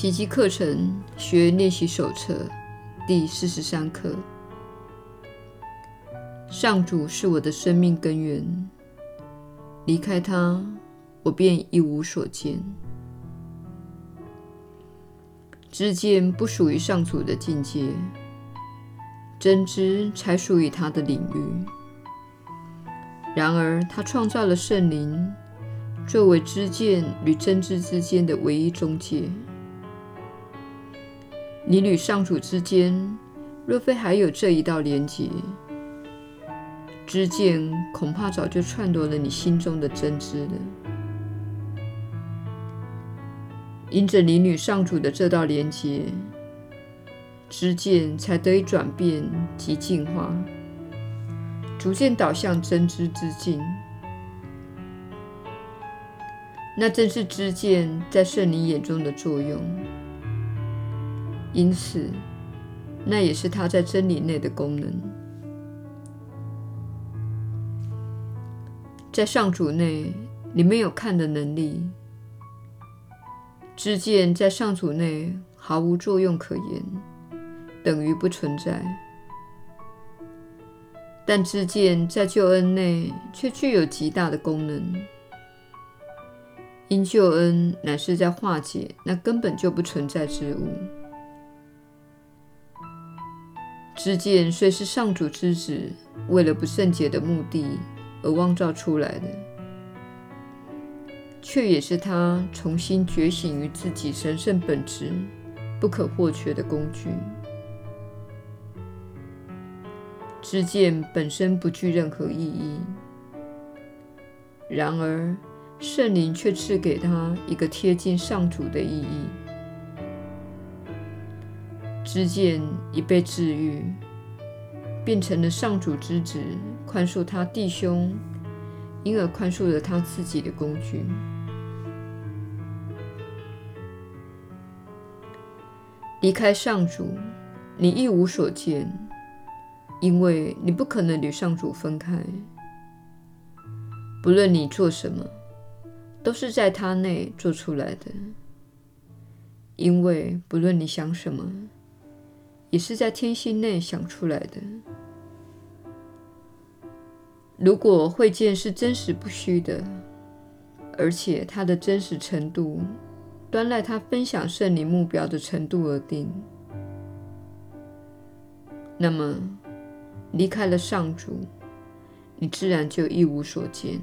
奇迹课程学练习手册第四十三课：上主是我的生命根源，离开他，我便一无所见。知见不属于上主的境界，真知才属于他的领域。然而，他创造了圣灵，作为知见与真知之间的唯一中介。你与上主之间，若非还有这一道连结，知见恐怕早就篡夺了你心中的真知了。因着你与上主的这道连结，知见才得以转变及进化。逐渐导向真知之境，那正是知见在圣灵眼中的作用。因此，那也是它在真理内的功能。在上主内，你没有看的能力；知见在上主内毫无作用可言，等于不存在。但知见在救恩内却具有极大的功能，因救恩乃是在化解那根本就不存在之物。知见虽是上主之子为了不圣洁的目的而妄造出来的，却也是他重新觉醒于自己神圣本质不可或缺的工具。知见本身不具任何意义，然而圣灵却赐给他一个贴近上主的意义。知见已被治愈，变成了上主之子宽恕他弟兄，因而宽恕了他自己的工具。离开上主，你一无所见。因为你不可能与上主分开，不论你做什么，都是在他内做出来的。因为不论你想什么，也是在天性内想出来的。如果会见是真实不虚的，而且它的真实程度端赖他分享圣灵目标的程度而定，那么。离开了上主，你自然就一无所见。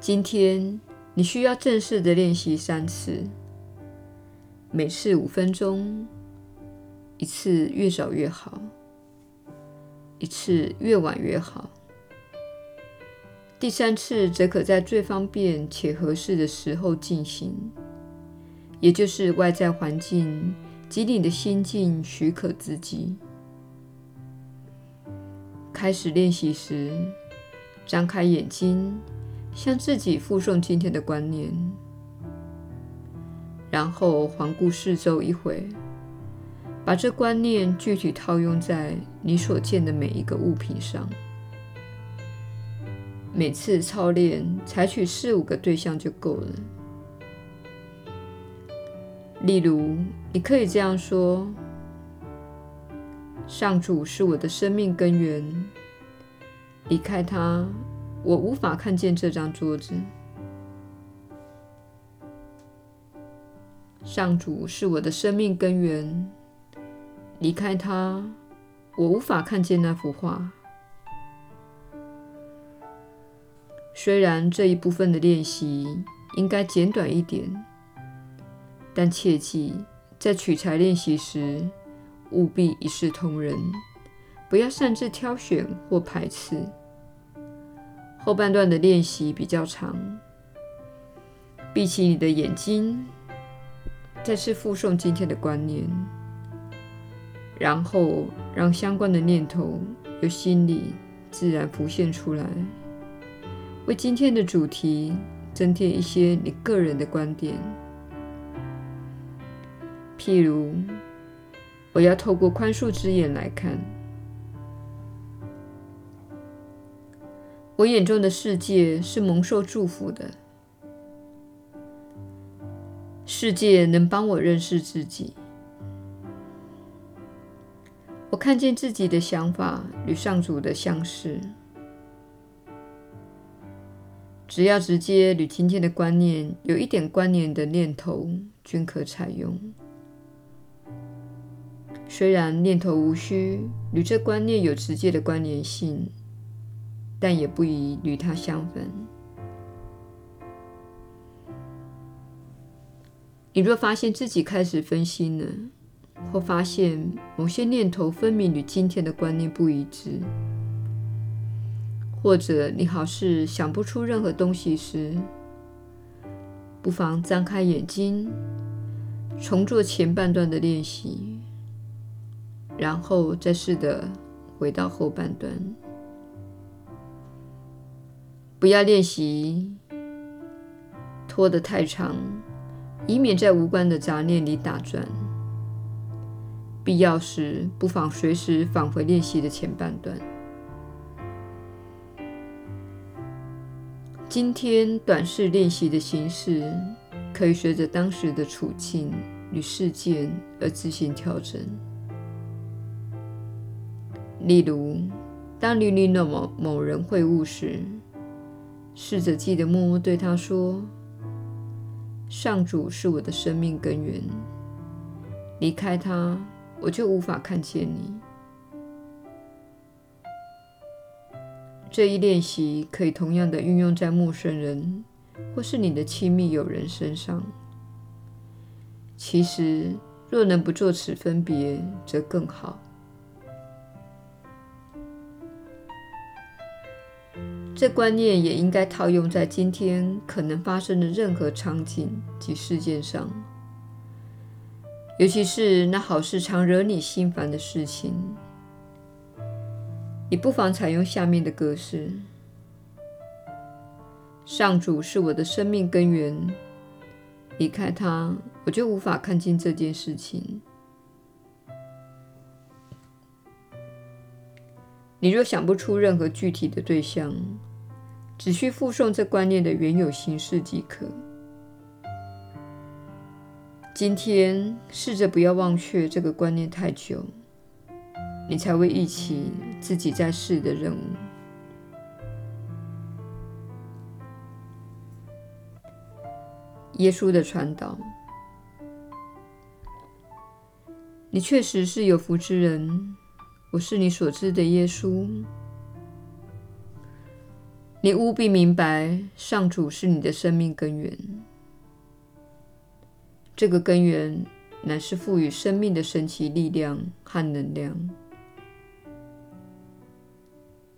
今天你需要正式的练习三次，每次五分钟，一次越早越好，一次越晚越好。第三次则可在最方便且合适的时候进行，也就是外在环境。及你的心境许可之际，开始练习时，张开眼睛，向自己复诵今天的观念，然后环顾四周一回，把这观念具体套用在你所见的每一个物品上。每次操练，采取四五个对象就够了。例如，你可以这样说：“上主是我的生命根源，离开他，我无法看见这张桌子。上主是我的生命根源，离开他，我无法看见那幅画。”虽然这一部分的练习应该简短一点。但切记，在取材练习时，务必一视同仁，不要擅自挑选或排斥。后半段的练习比较长，闭起你的眼睛，再次复诵今天的观念，然后让相关的念头由心里自然浮现出来，为今天的主题增添一些你个人的观点。譬如，我要透过宽恕之眼来看，我眼中的世界是蒙受祝福的。世界能帮我认识自己。我看见自己的想法与上主的相似。只要直接与今天的观念有一点关联的念头，均可采用。虽然念头无需与这观念有直接的关联性。但也不宜与它相反。你若发现自己开始分心了，或发现某些念头分明与今天的观念不一致，或者你好似想不出任何东西时，不妨张开眼睛，重做前半段的练习，然后再试着回到后半段。不要练习拖得太长，以免在无关的杂念里打转。必要时，不妨随时返回练习的前半段。今天短式练习的形式可以随着当时的处境与事件而自行调整。例如，当你与某某人会晤时，试着记得默默对他说：“上主是我的生命根源，离开他，我就无法看见你。”这一练习可以同样的运用在陌生人或是你的亲密友人身上。其实，若能不做此分别，则更好。这观念也应该套用在今天可能发生的任何场景及事件上，尤其是那好事常惹你心烦的事情。你不妨采用下面的格式：上主是我的生命根源，离开他，我就无法看清这件事情。你若想不出任何具体的对象，只需附送这观念的原有形式即可。今天试着不要忘却这个观念太久，你才会忆起自己在世的任务。耶稣的传导，你确实是有福之人。我是你所知的耶稣。你务必明白，上主是你的生命根源。这个根源乃是赋予生命的神奇力量和能量。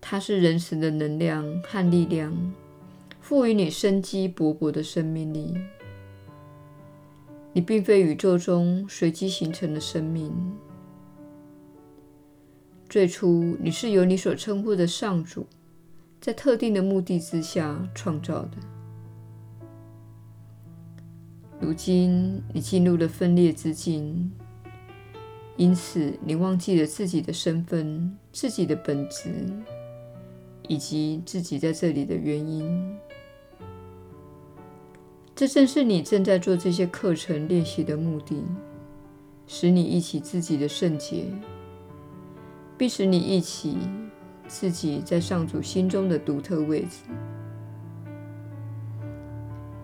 它是仁慈的能量和力量，赋予你生机勃勃的生命力。你并非宇宙中随机形成的生命。最初，你是由你所称呼的上主，在特定的目的之下创造的。如今你进入了分裂之境，因此你忘记了自己的身份、自己的本质，以及自己在这里的原因。这正是你正在做这些课程练习的目的，使你忆起自己的圣洁，并使你忆起。自己在上主心中的独特位置。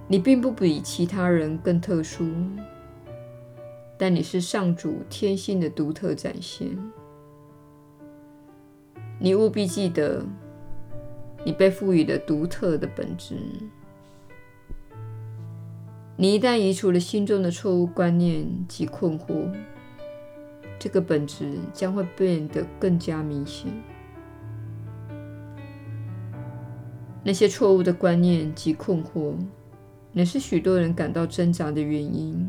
你并不比其他人更特殊，但你是上主天性的独特展现。你务必记得，你被赋予了独特的本质。你一旦移除了心中的错误观念及困惑，这个本质将会变得更加明显。那些错误的观念及困惑，乃是许多人感到挣扎的原因。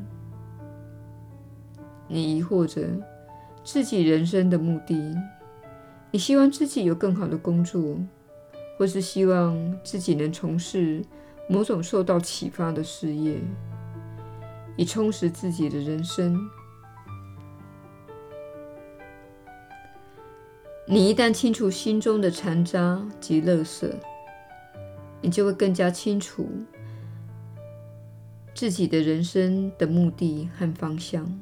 你疑惑着自己人生的目的，你希望自己有更好的工作，或是希望自己能从事某种受到启发的事业，以充实自己的人生。你一旦清除心中的残渣及垃圾，你就会更加清楚自己的人生的目的和方向。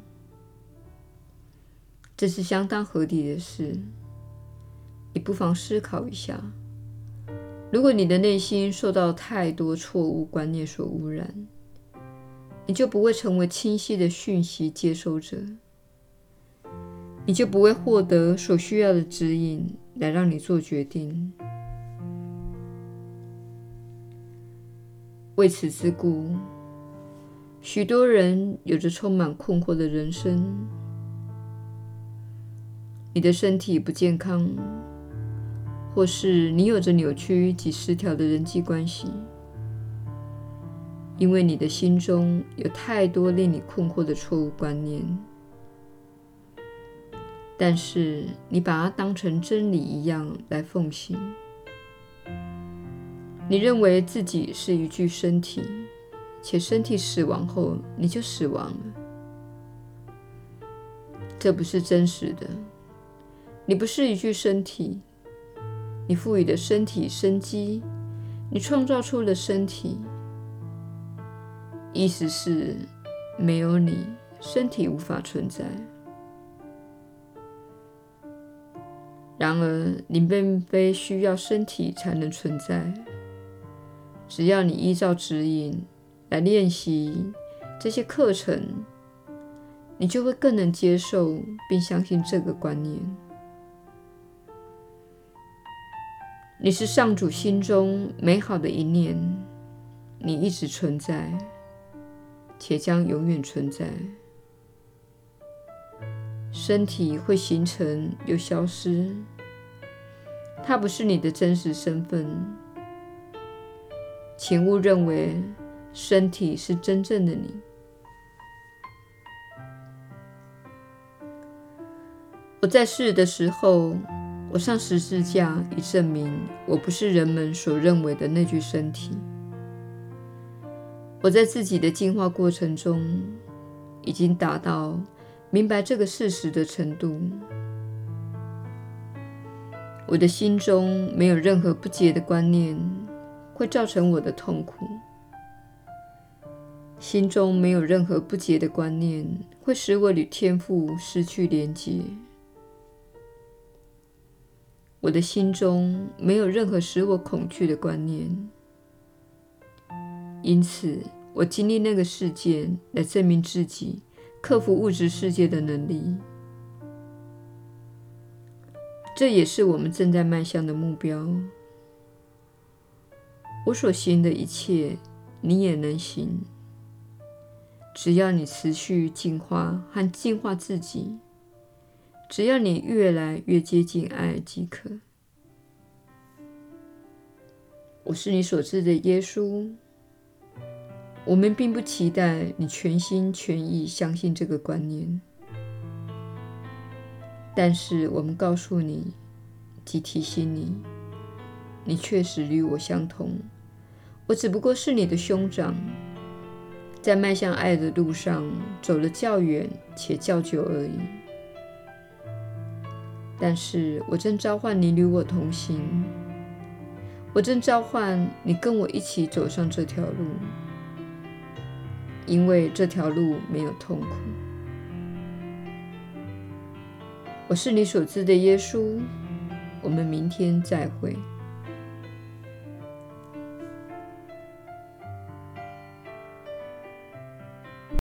这是相当合理的事。你不妨思考一下：如果你的内心受到太多错误观念所污染，你就不会成为清晰的讯息接收者，你就不会获得所需要的指引来让你做决定。为此之故，许多人有着充满困惑的人生。你的身体不健康，或是你有着扭曲及失调的人际关系，因为你的心中有太多令你困惑的错误观念，但是你把它当成真理一样来奉行。你认为自己是一具身体，且身体死亡后你就死亡了，这不是真实的。你不是一具身体，你赋予的身体生机，你创造出了身体，意思是没有你，身体无法存在。然而，你并非需要身体才能存在，只要你依照指引来练习这些课程，你就会更能接受并相信这个观念。你是上主心中美好的一念，你一直存在，且将永远存在。身体会形成又消失，它不是你的真实身份。请勿认为身体是真正的你。我在世的时候。我上十字架，以证明我不是人们所认为的那具身体。我在自己的进化过程中，已经达到明白这个事实的程度。我的心中没有任何不洁的观念会造成我的痛苦，心中没有任何不洁的观念会使我与天赋失去连结。我的心中没有任何使我恐惧的观念，因此我经历那个事件来证明自己克服物质世界的能力。这也是我们正在迈向的目标。我所行的一切，你也能行，只要你持续进化和净化自己。只要你越来越接近爱即可。我是你所知的耶稣。我们并不期待你全心全意相信这个观念，但是我们告诉你，及提醒你，你确实与我相同。我只不过是你的兄长，在迈向爱的路上走了较远且较久而已。但是我正召唤你与我同行，我正召唤你跟我一起走上这条路，因为这条路没有痛苦。我是你所知的耶稣，我们明天再会。